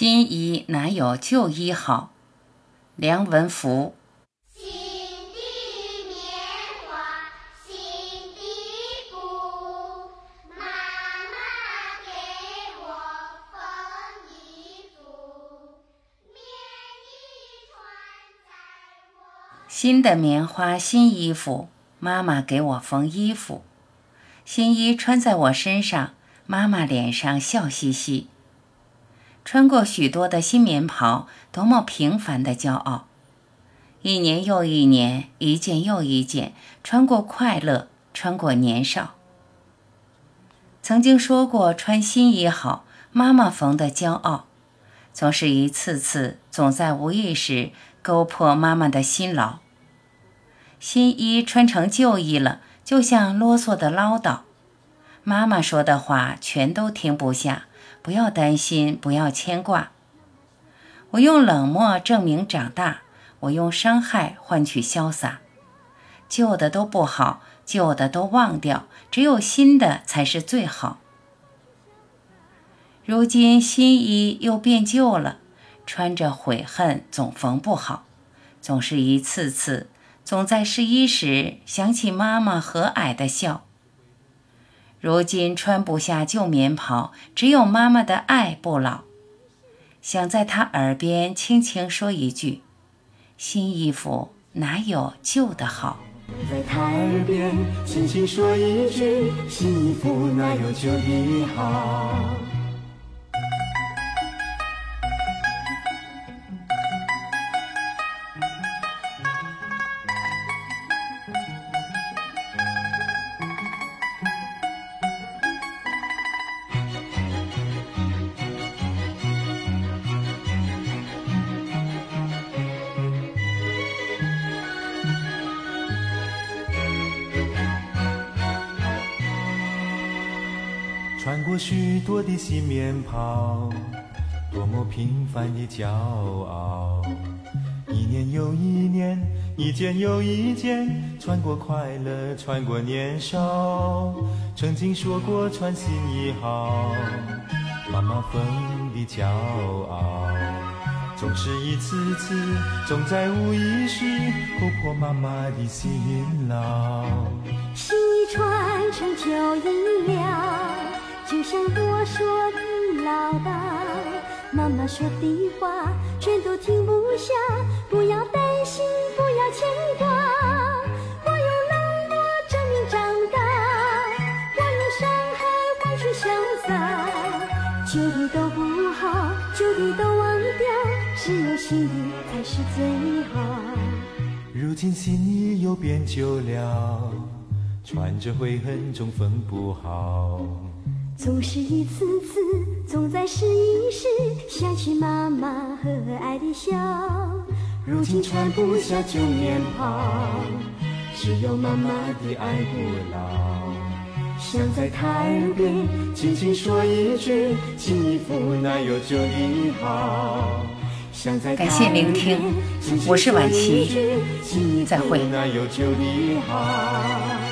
新衣哪有旧衣好？梁文福。新的棉花，新的布，妈妈给我缝衣服，棉衣穿在我。新的棉花，新衣服，妈妈给我缝衣服。新衣穿在我身上，妈妈脸上笑嘻嘻。穿过许多的新棉袍，多么平凡的骄傲！一年又一年，一件又一件，穿过快乐，穿过年少。曾经说过穿新衣好，妈妈缝的骄傲，总是一次次，总在无意识勾破妈妈的辛劳。新衣穿成旧衣了，就像啰嗦的唠叨，妈妈说的话全都听不下。不要担心，不要牵挂。我用冷漠证明长大，我用伤害换取潇洒。旧的都不好，旧的都忘掉，只有新的才是最好。如今新衣又变旧了，穿着悔恨，总缝不好，总是一次次，总在试衣时想起妈妈和蔼的笑。如今穿不下旧棉袍，只有妈妈的爱不老。想在她耳边轻轻说一句：“新衣服哪有旧的好？”在她耳边轻轻说一句：“新衣服哪有旧的好？”穿过许多的新棉袍，多么平凡的骄傲。一年又一年，一件又一件，穿过快乐，穿过年少。曾经说过穿新衣好，妈妈缝的骄傲。总是一次次，总在无意识勾破妈妈的辛劳。新衣穿成旧衣。就像多说的唠叨，妈妈说的话全都听不下。不要担心，不要牵挂。我用冷漠证明长大，我用伤害换取潇洒。旧的都不好，旧的都忘掉，只有新的才是最好。如今新衣又变旧了，穿着悔恨总缝不好。总是一次次，总在试一试，想起妈妈和蔼的笑。如今穿不下旧棉袍，只有妈妈的爱不老。想在她耳边轻轻说一句：新衣服哪有旧的好？想在感谢聆听，我是婉琪，再会。哪有旧的好？